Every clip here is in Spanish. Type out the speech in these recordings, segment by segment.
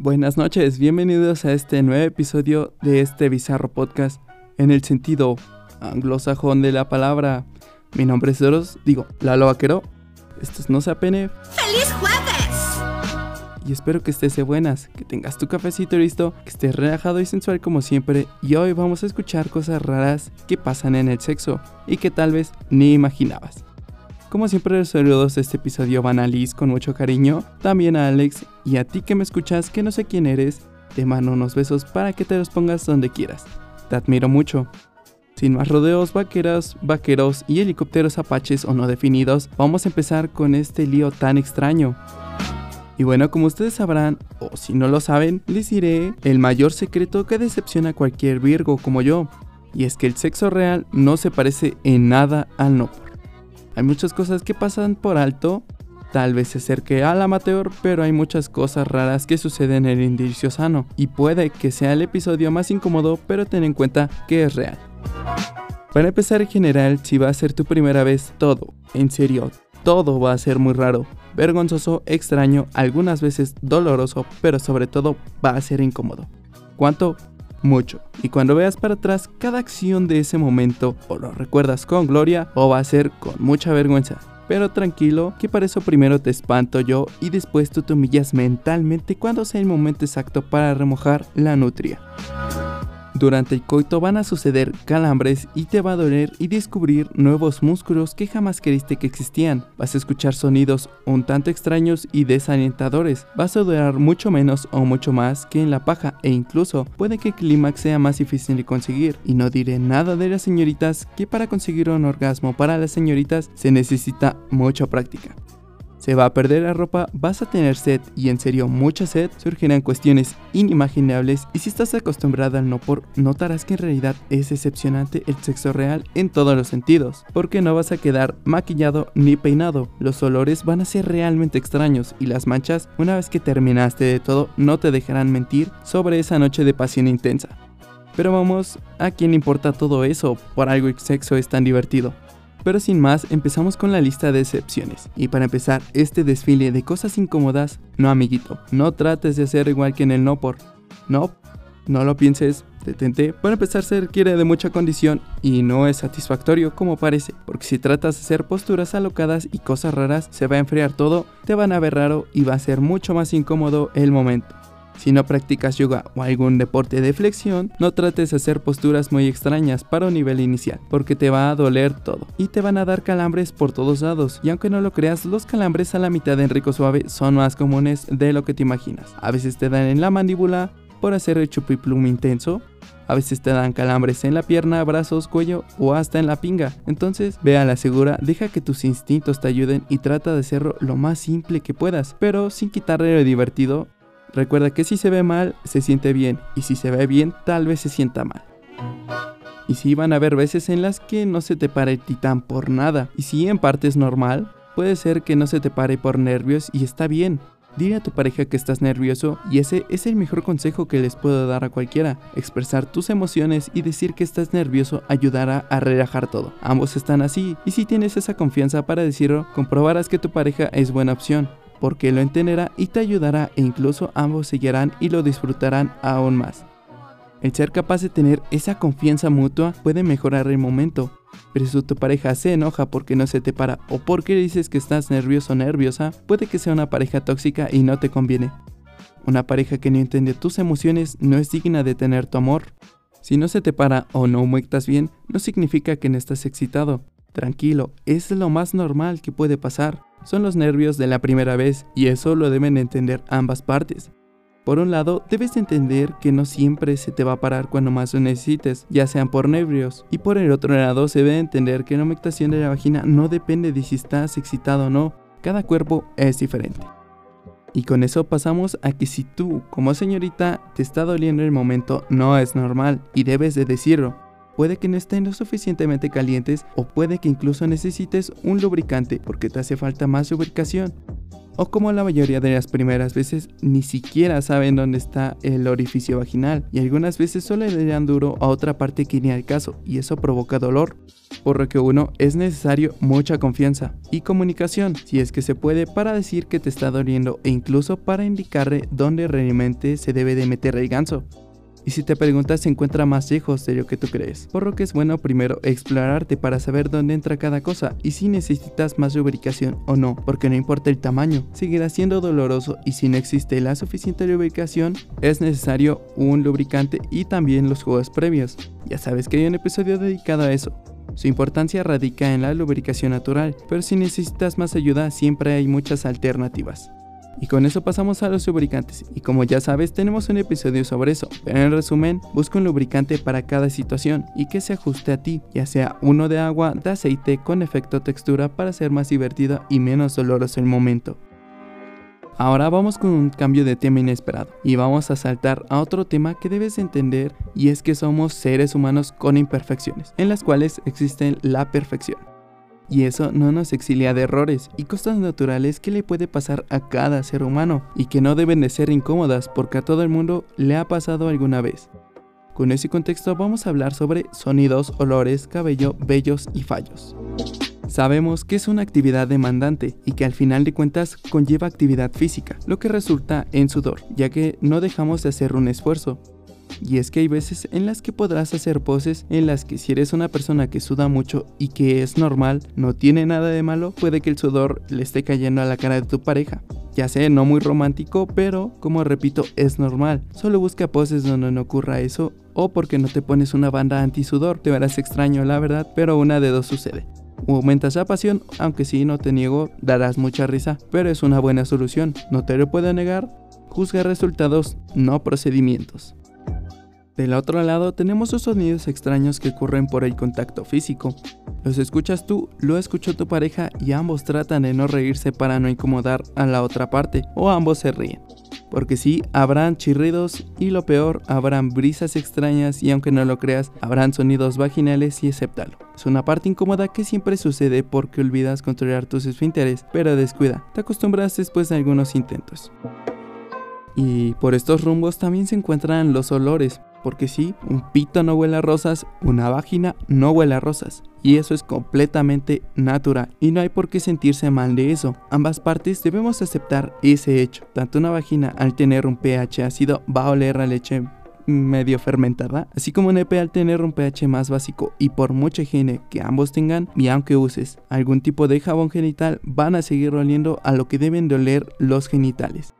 Buenas noches, bienvenidos a este nuevo episodio de este bizarro podcast en el sentido anglosajón de la palabra. Mi nombre es Doros, digo, Lalo Vaquero. Esto es No se apene. ¡Feliz jueves! Y espero que estés de buenas, que tengas tu cafecito listo, que estés relajado y sensual como siempre. Y hoy vamos a escuchar cosas raras que pasan en el sexo y que tal vez ni imaginabas. Como siempre los saludos de este episodio van a Liz con mucho cariño, también a Alex y a ti que me escuchas que no sé quién eres, te mando unos besos para que te los pongas donde quieras. Te admiro mucho. Sin más rodeos, vaqueras, vaqueros y helicópteros apaches o no definidos, vamos a empezar con este lío tan extraño. Y bueno, como ustedes sabrán, o si no lo saben, les diré el mayor secreto que decepciona a cualquier Virgo como yo. Y es que el sexo real no se parece en nada al no hay muchas cosas que pasan por alto, tal vez se acerque al amateur, pero hay muchas cosas raras que suceden en el indicio sano y puede que sea el episodio más incómodo, pero ten en cuenta que es real. Para empezar en general, si va a ser tu primera vez, todo, en serio, todo va a ser muy raro, vergonzoso, extraño, algunas veces doloroso, pero sobre todo va a ser incómodo. ¿Cuánto? mucho. Y cuando veas para atrás cada acción de ese momento, o lo recuerdas con gloria, o va a ser con mucha vergüenza. Pero tranquilo, que para eso primero te espanto yo y después tú te humillas mentalmente cuando sea el momento exacto para remojar la nutria. Durante el coito van a suceder calambres y te va a doler y descubrir nuevos músculos que jamás creíste que existían. Vas a escuchar sonidos un tanto extraños y desalentadores. Vas a durar mucho menos o mucho más que en la paja e incluso puede que el clímax sea más difícil de conseguir. Y no diré nada de las señoritas que para conseguir un orgasmo para las señoritas se necesita mucha práctica se va a perder la ropa, vas a tener sed y en serio mucha sed, surgirán cuestiones inimaginables y si estás acostumbrada al no por, notarás que en realidad es decepcionante el sexo real en todos los sentidos, porque no vas a quedar maquillado ni peinado, los olores van a ser realmente extraños y las manchas, una vez que terminaste de todo, no te dejarán mentir sobre esa noche de pasión intensa. Pero vamos, ¿a quién importa todo eso? Por algo el sexo es tan divertido. Pero sin más, empezamos con la lista de excepciones. Y para empezar este desfile de cosas incómodas, no amiguito, no trates de hacer igual que en el no por. No, no lo pienses, detente. Para empezar se requiere de mucha condición y no es satisfactorio como parece, porque si tratas de hacer posturas alocadas y cosas raras, se va a enfriar todo, te van a ver raro y va a ser mucho más incómodo el momento. Si no practicas yoga o algún deporte de flexión, no trates de hacer posturas muy extrañas para un nivel inicial, porque te va a doler todo y te van a dar calambres por todos lados. Y aunque no lo creas, los calambres a la mitad en rico suave son más comunes de lo que te imaginas. A veces te dan en la mandíbula por hacer el chupiplum intenso, a veces te dan calambres en la pierna, brazos, cuello o hasta en la pinga. Entonces, ve a la segura, deja que tus instintos te ayuden y trata de hacerlo lo más simple que puedas, pero sin quitarle lo divertido Recuerda que si se ve mal, se siente bien, y si se ve bien, tal vez se sienta mal. Y si van a haber veces en las que no se te pare el titán por nada, y si en parte es normal, puede ser que no se te pare por nervios y está bien. Dile a tu pareja que estás nervioso y ese es el mejor consejo que les puedo dar a cualquiera. Expresar tus emociones y decir que estás nervioso ayudará a relajar todo. Ambos están así y si tienes esa confianza para decirlo, comprobarás que tu pareja es buena opción porque lo entenderá y te ayudará e incluso ambos seguirán y lo disfrutarán aún más. El ser capaz de tener esa confianza mutua puede mejorar el momento, pero si tu pareja se enoja porque no se te para o porque dices que estás nervioso o nerviosa, puede que sea una pareja tóxica y no te conviene. Una pareja que no entiende tus emociones no es digna de tener tu amor. Si no se te para o no muectas bien, no significa que no estás excitado. Tranquilo, es lo más normal que puede pasar son los nervios de la primera vez y eso lo deben entender ambas partes. Por un lado, debes entender que no siempre se te va a parar cuando más lo necesites, ya sean por nervios. Y por el otro lado, se debe entender que la humectación de la vagina no depende de si estás excitado o no, cada cuerpo es diferente. Y con eso pasamos a que si tú, como señorita, te está doliendo el momento, no es normal y debes de decirlo. Puede que no estén lo suficientemente calientes o puede que incluso necesites un lubricante porque te hace falta más lubricación o como la mayoría de las primeras veces ni siquiera saben dónde está el orificio vaginal y algunas veces solo le dan duro a otra parte que ni al caso y eso provoca dolor. Por lo que uno es necesario mucha confianza y comunicación, si es que se puede, para decir que te está doliendo e incluso para indicarle dónde realmente se debe de meter el ganso y si te preguntas se encuentra más lejos de lo que tú crees, por lo que es bueno primero explorarte para saber dónde entra cada cosa y si necesitas más lubricación o no, porque no importa el tamaño, seguirá siendo doloroso y si no existe la suficiente lubricación, es necesario un lubricante y también los juegos previos. Ya sabes que hay un episodio dedicado a eso. Su importancia radica en la lubricación natural, pero si necesitas más ayuda siempre hay muchas alternativas. Y con eso pasamos a los lubricantes. Y como ya sabes, tenemos un episodio sobre eso. Pero en resumen, busca un lubricante para cada situación y que se ajuste a ti, ya sea uno de agua, de aceite, con efecto textura para ser más divertido y menos doloroso el momento. Ahora vamos con un cambio de tema inesperado y vamos a saltar a otro tema que debes entender y es que somos seres humanos con imperfecciones, en las cuales existen la perfección. Y eso no nos exilia de errores y cosas naturales que le puede pasar a cada ser humano y que no deben de ser incómodas porque a todo el mundo le ha pasado alguna vez. Con ese contexto vamos a hablar sobre sonidos, olores, cabello, vellos y fallos. Sabemos que es una actividad demandante y que al final de cuentas conlleva actividad física, lo que resulta en sudor, ya que no dejamos de hacer un esfuerzo, y es que hay veces en las que podrás hacer poses en las que si eres una persona que suda mucho y que es normal, no tiene nada de malo, puede que el sudor le esté cayendo a la cara de tu pareja. Ya sé, no muy romántico, pero como repito, es normal. Solo busca poses donde no ocurra eso o porque no te pones una banda anti-sudor. Te verás extraño, la verdad, pero una de dos sucede. O aumentas la pasión, aunque sí, no te niego, darás mucha risa, pero es una buena solución. No te lo puedo negar. Juzga resultados, no procedimientos. Del otro lado tenemos los sonidos extraños que ocurren por el contacto físico. Los escuchas tú, lo escuchó tu pareja y ambos tratan de no reírse para no incomodar a la otra parte, o ambos se ríen. Porque sí, habrán chirridos y lo peor, habrán brisas extrañas y aunque no lo creas, habrán sonidos vaginales y acéptalo. Es una parte incómoda que siempre sucede porque olvidas controlar tus esfínteres, pero descuida, te acostumbras después de algunos intentos. Y por estos rumbos también se encuentran los olores, porque sí, un pito no huele a rosas, una vagina no huele a rosas. Y eso es completamente natural. Y no hay por qué sentirse mal de eso. Ambas partes debemos aceptar ese hecho. Tanto una vagina al tener un pH ácido va a oler a leche medio fermentada, así como un EP al tener un pH más básico y por mucha higiene que ambos tengan, y aunque uses algún tipo de jabón genital, van a seguir oliendo a lo que deben de oler los genitales.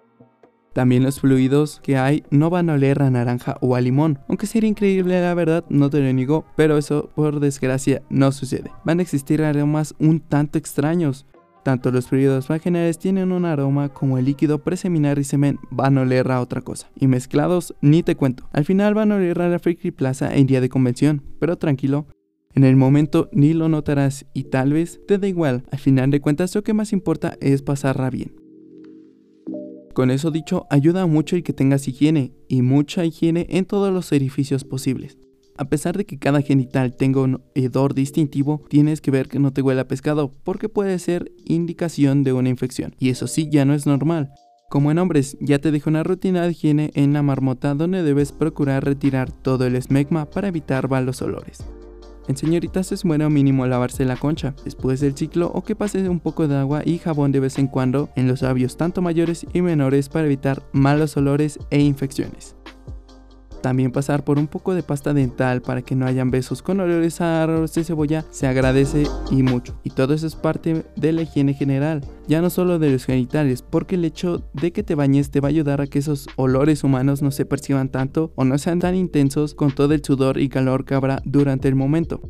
También los fluidos que hay no van a oler a naranja o a limón, aunque sería increíble la verdad, no te lo niego, pero eso por desgracia no sucede. Van a existir aromas un tanto extraños. Tanto los fluidos vaginales tienen un aroma como el líquido preseminar y semen van a oler a otra cosa. Y mezclados, ni te cuento. Al final van a oler a la Friki Plaza en día de convención, pero tranquilo, en el momento ni lo notarás y tal vez te da igual. Al final de cuentas lo que más importa es pasarla bien. Con eso dicho, ayuda mucho el que tengas higiene y mucha higiene en todos los edificios posibles. A pesar de que cada genital tenga un hedor distintivo, tienes que ver que no te huela pescado porque puede ser indicación de una infección. Y eso sí ya no es normal. Como en hombres, ya te dejo una rutina de higiene en la marmota donde debes procurar retirar todo el esmegma para evitar malos olores. En señoritas es bueno mínimo lavarse la concha después del ciclo o que pase un poco de agua y jabón de vez en cuando en los labios tanto mayores y menores para evitar malos olores e infecciones. También pasar por un poco de pasta dental para que no hayan besos con olores a arroz de cebolla se agradece y mucho. Y todo eso es parte de la higiene general, ya no solo de los genitales, porque el hecho de que te bañes te va a ayudar a que esos olores humanos no se perciban tanto o no sean tan intensos con todo el sudor y calor que habrá durante el momento.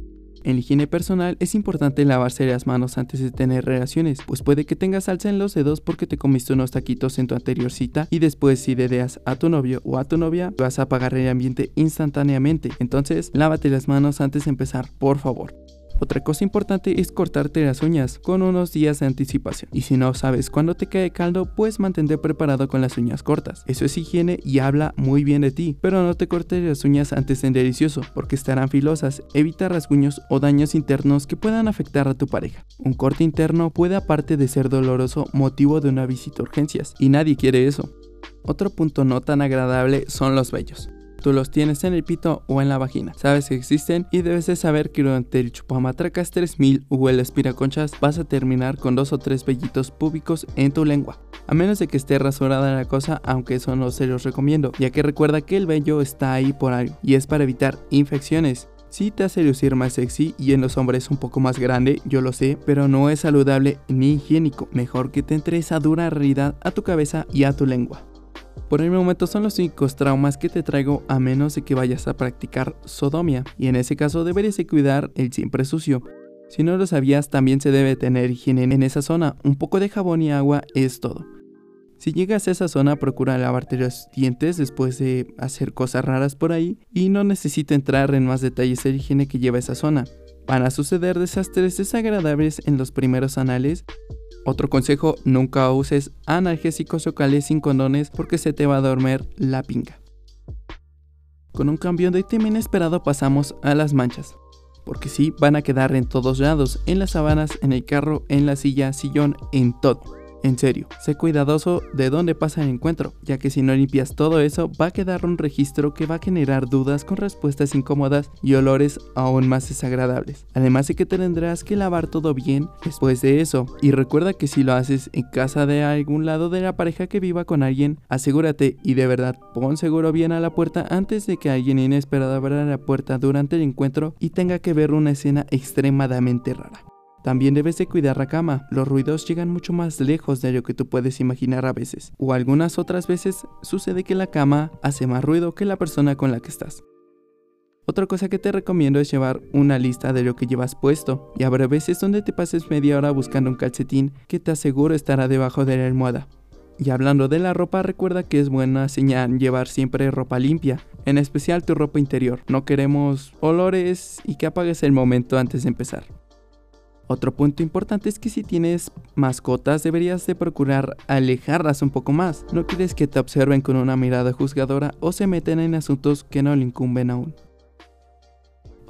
En la higiene personal es importante lavarse las manos antes de tener relaciones, pues puede que tengas salsa en los dedos porque te comiste unos taquitos en tu anterior cita y después si dedeas a tu novio o a tu novia vas a apagar el ambiente instantáneamente. Entonces lávate las manos antes de empezar, por favor. Otra cosa importante es cortarte las uñas con unos días de anticipación. Y si no sabes cuándo te cae caldo, puedes mantener preparado con las uñas cortas. Eso es higiene y habla muy bien de ti. Pero no te cortes las uñas antes de delicioso, porque estarán filosas. Evita rasguños o daños internos que puedan afectar a tu pareja. Un corte interno puede aparte de ser doloroso motivo de una visita a urgencias. Y nadie quiere eso. Otro punto no tan agradable son los vellos. Tú los tienes en el pito o en la vagina. Sabes que existen y debes de saber que durante el chupamatracas 3000 o el espiraconchas vas a terminar con dos o tres vellitos púbicos en tu lengua. A menos de que esté rasurada la cosa, aunque eso no se los recomiendo, ya que recuerda que el vello está ahí por algo y es para evitar infecciones. Sí te hace lucir más sexy y en los hombres un poco más grande, yo lo sé, pero no es saludable ni higiénico. Mejor que te entre esa dura realidad a tu cabeza y a tu lengua. Por el momento son los únicos traumas que te traigo a menos de que vayas a practicar sodomia, y en ese caso deberías de cuidar el siempre sucio. Si no lo sabías, también se debe tener higiene en esa zona, un poco de jabón y agua es todo. Si llegas a esa zona, procura lavarte los dientes después de hacer cosas raras por ahí y no necesito entrar en más detalles de higiene que lleva esa zona. Van a suceder desastres desagradables en los primeros anales otro consejo, nunca uses analgésicos locales sin condones porque se te va a dormir la pinga. Con un cambio de tema inesperado pasamos a las manchas. Porque sí, van a quedar en todos lados, en las sábanas, en el carro, en la silla, sillón, en todo. En serio, sé cuidadoso de dónde pasa el encuentro, ya que si no limpias todo eso va a quedar un registro que va a generar dudas con respuestas incómodas y olores aún más desagradables. Además de que tendrás que lavar todo bien después de eso. Y recuerda que si lo haces en casa de algún lado de la pareja que viva con alguien, asegúrate y de verdad pon seguro bien a la puerta antes de que alguien inesperado abra la puerta durante el encuentro y tenga que ver una escena extremadamente rara. También debes de cuidar la cama, los ruidos llegan mucho más lejos de lo que tú puedes imaginar a veces, o algunas otras veces sucede que la cama hace más ruido que la persona con la que estás. Otra cosa que te recomiendo es llevar una lista de lo que llevas puesto, y habrá veces donde te pases media hora buscando un calcetín que te aseguro estará debajo de la almohada. Y hablando de la ropa, recuerda que es buena señal llevar siempre ropa limpia, en especial tu ropa interior. No queremos olores y que apagues el momento antes de empezar. Otro punto importante es que si tienes mascotas deberías de procurar alejarlas un poco más. No quieres que te observen con una mirada juzgadora o se meten en asuntos que no le incumben aún.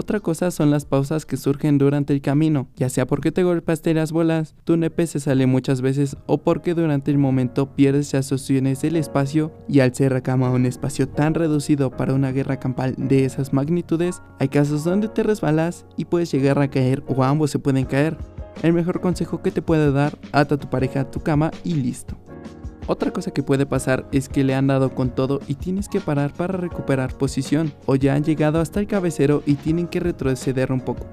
Otra cosa son las pausas que surgen durante el camino, ya sea porque te golpeaste las bolas, tu nepe se sale muchas veces o porque durante el momento pierdes las opciones del espacio y al ser cama un espacio tan reducido para una guerra campal de esas magnitudes, hay casos donde te resbalas y puedes llegar a caer o ambos se pueden caer. El mejor consejo que te puede dar, ata a tu pareja a tu cama y listo. Otra cosa que puede pasar es que le han dado con todo y tienes que parar para recuperar posición, o ya han llegado hasta el cabecero y tienen que retroceder un poco.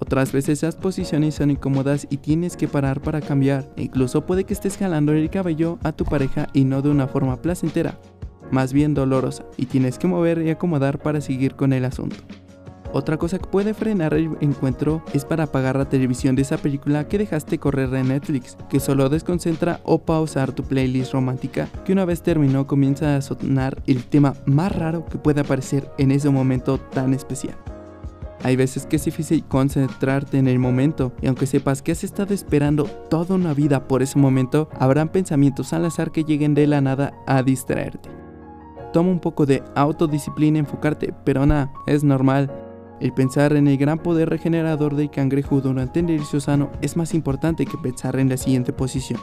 Otras veces las posiciones son incómodas y tienes que parar para cambiar, e incluso puede que estés jalando el cabello a tu pareja y no de una forma placentera, más bien dolorosa, y tienes que mover y acomodar para seguir con el asunto. Otra cosa que puede frenar el encuentro es para apagar la televisión de esa película que dejaste correr en Netflix, que solo desconcentra o pausar tu playlist romántica, que una vez terminó comienza a sonar el tema más raro que puede aparecer en ese momento tan especial. Hay veces que es difícil concentrarte en el momento y aunque sepas que has estado esperando toda una vida por ese momento, habrán pensamientos al azar que lleguen de la nada a distraerte. Toma un poco de autodisciplina enfocarte, pero nada, es normal. El pensar en el gran poder regenerador del cangrejo durante el ejercicio sano es más importante que pensar en la siguiente posición.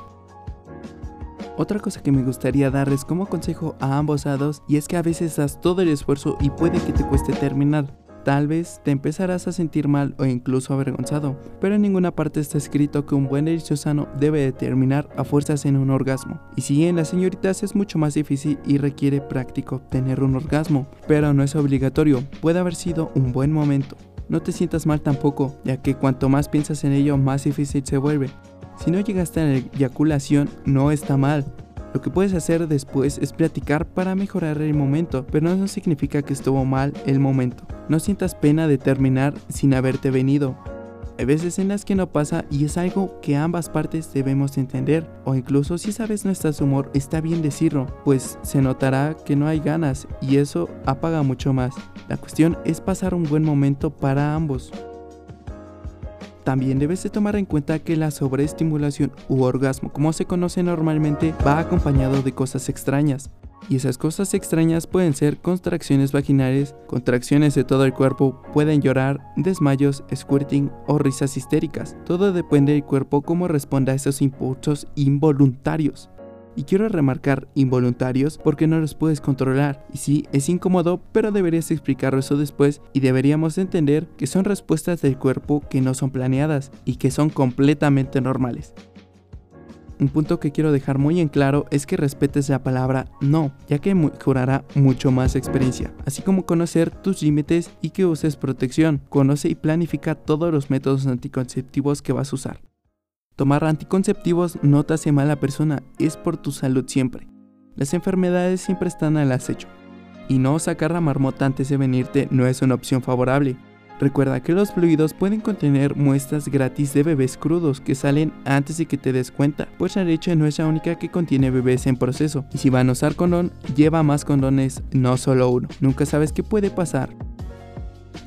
Otra cosa que me gustaría darles como consejo a ambos lados y es que a veces das todo el esfuerzo y puede que te cueste terminar. Tal vez te empezarás a sentir mal o incluso avergonzado, pero en ninguna parte está escrito que un buen ejercicio sano debe determinar a fuerzas en un orgasmo. Y si en las señoritas es mucho más difícil y requiere práctico obtener un orgasmo, pero no es obligatorio, puede haber sido un buen momento. No te sientas mal tampoco, ya que cuanto más piensas en ello, más difícil se vuelve. Si no llegaste a la eyaculación, no está mal, lo que puedes hacer después es platicar para mejorar el momento, pero no significa que estuvo mal el momento. No sientas pena de terminar sin haberte venido. Hay veces en las que no pasa y es algo que ambas partes debemos entender, o incluso si sabes no estás humor, está bien decirlo, pues se notará que no hay ganas y eso apaga mucho más. La cuestión es pasar un buen momento para ambos. También debes de tomar en cuenta que la sobreestimulación u orgasmo, como se conoce normalmente, va acompañado de cosas extrañas. Y esas cosas extrañas pueden ser contracciones vaginales, contracciones de todo el cuerpo, pueden llorar, desmayos, squirting o risas histéricas. Todo depende del cuerpo cómo responda a esos impulsos involuntarios. Y quiero remarcar involuntarios porque no los puedes controlar. Y sí, es incómodo, pero deberías explicarlo eso después y deberíamos entender que son respuestas del cuerpo que no son planeadas y que son completamente normales. Un punto que quiero dejar muy en claro es que respetes la palabra no, ya que mejorará mucho más experiencia, así como conocer tus límites y que uses protección. Conoce y planifica todos los métodos anticonceptivos que vas a usar. Tomar anticonceptivos no te hace mala persona, es por tu salud siempre. Las enfermedades siempre están al acecho. Y no sacar la marmota antes de venirte no es una opción favorable. Recuerda que los fluidos pueden contener muestras gratis de bebés crudos que salen antes de que te des cuenta, pues la leche no es la única que contiene bebés en proceso. Y si van a usar condón, lleva más condones, no solo uno. Nunca sabes qué puede pasar.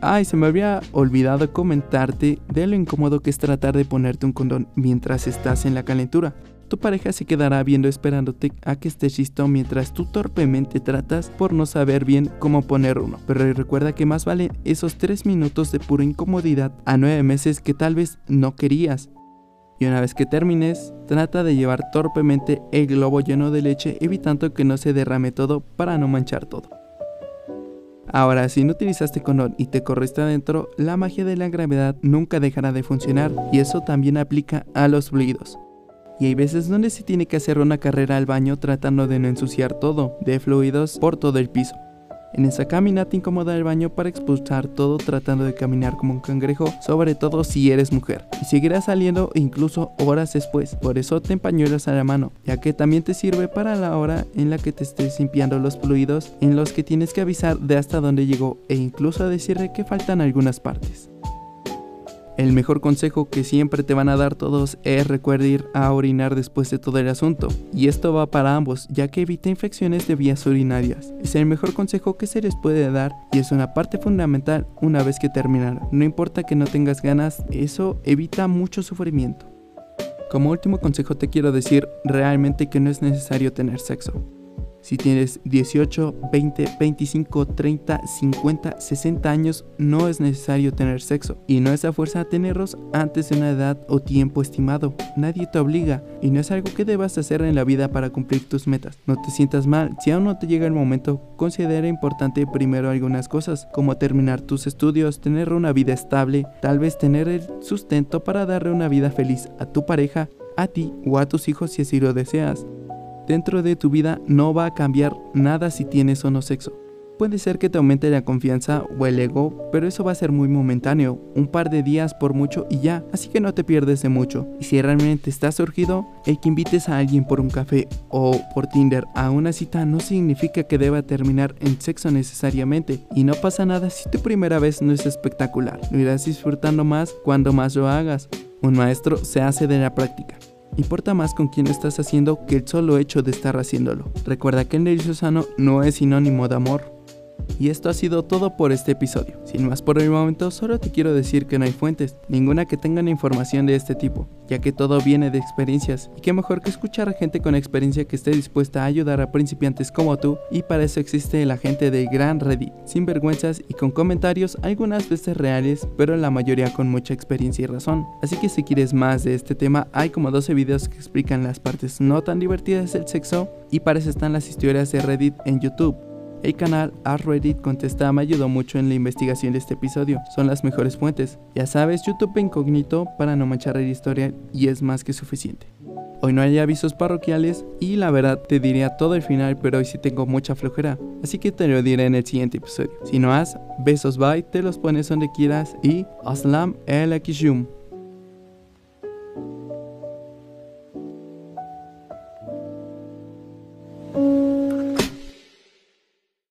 Ay, se me había olvidado comentarte de lo incómodo que es tratar de ponerte un condón mientras estás en la calentura. Tu pareja se quedará viendo esperándote a que estés listo mientras tú torpemente tratas por no saber bien cómo poner uno. Pero recuerda que más valen esos 3 minutos de pura incomodidad a 9 meses que tal vez no querías. Y una vez que termines, trata de llevar torpemente el globo lleno de leche evitando que no se derrame todo para no manchar todo. Ahora, si no utilizaste condón y te corriste adentro, la magia de la gravedad nunca dejará de funcionar y eso también aplica a los fluidos. Y hay veces donde se tiene que hacer una carrera al baño tratando de no ensuciar todo de fluidos por todo el piso. En esa caminata incómoda del baño para expulsar todo tratando de caminar como un cangrejo, sobre todo si eres mujer. Y seguirás saliendo incluso horas después. Por eso te pañuelos a la mano, ya que también te sirve para la hora en la que te estés limpiando los fluidos en los que tienes que avisar de hasta dónde llegó e incluso decirle que faltan algunas partes. El mejor consejo que siempre te van a dar todos es recuerda ir a orinar después de todo el asunto. Y esto va para ambos, ya que evita infecciones de vías urinarias. Es el mejor consejo que se les puede dar y es una parte fundamental una vez que terminar. No importa que no tengas ganas, eso evita mucho sufrimiento. Como último consejo te quiero decir realmente que no es necesario tener sexo. Si tienes 18, 20, 25, 30, 50, 60 años, no es necesario tener sexo. Y no es a fuerza tenerlos antes de una edad o tiempo estimado. Nadie te obliga y no es algo que debas hacer en la vida para cumplir tus metas. No te sientas mal. Si aún no te llega el momento, considera importante primero algunas cosas, como terminar tus estudios, tener una vida estable, tal vez tener el sustento para darle una vida feliz a tu pareja, a ti o a tus hijos si así lo deseas. Dentro de tu vida no va a cambiar nada si tienes o no sexo. Puede ser que te aumente la confianza o el ego, pero eso va a ser muy momentáneo, un par de días por mucho y ya, así que no te pierdes de mucho. Y si realmente estás surgido, el que invites a alguien por un café o por Tinder a una cita no significa que deba terminar en sexo necesariamente. Y no pasa nada si tu primera vez no es espectacular, lo irás disfrutando más cuando más lo hagas. Un maestro se hace de la práctica. Importa más con quién estás haciendo que el solo hecho de estar haciéndolo. Recuerda que el negocio sano no es sinónimo de amor, y esto ha sido todo por este episodio. Sin más por el momento, solo te quiero decir que no hay fuentes, ninguna que tengan información de este tipo, ya que todo viene de experiencias, y qué mejor que escuchar a gente con experiencia que esté dispuesta a ayudar a principiantes como tú, y para eso existe la gente de Gran Reddit, sin vergüenzas y con comentarios algunas veces reales, pero la mayoría con mucha experiencia y razón. Así que si quieres más de este tema, hay como 12 videos que explican las partes no tan divertidas del sexo, y para eso están las historias de Reddit en YouTube. El canal Reddit Contesta me ayudó mucho en la investigación de este episodio. Son las mejores fuentes. Ya sabes, YouTube incógnito para no manchar la historia y es más que suficiente. Hoy no hay avisos parroquiales y la verdad te diría todo el final, pero hoy sí tengo mucha flojera, así que te lo diré en el siguiente episodio. Si no has, besos bye, te los pones donde quieras y aslam el akishum.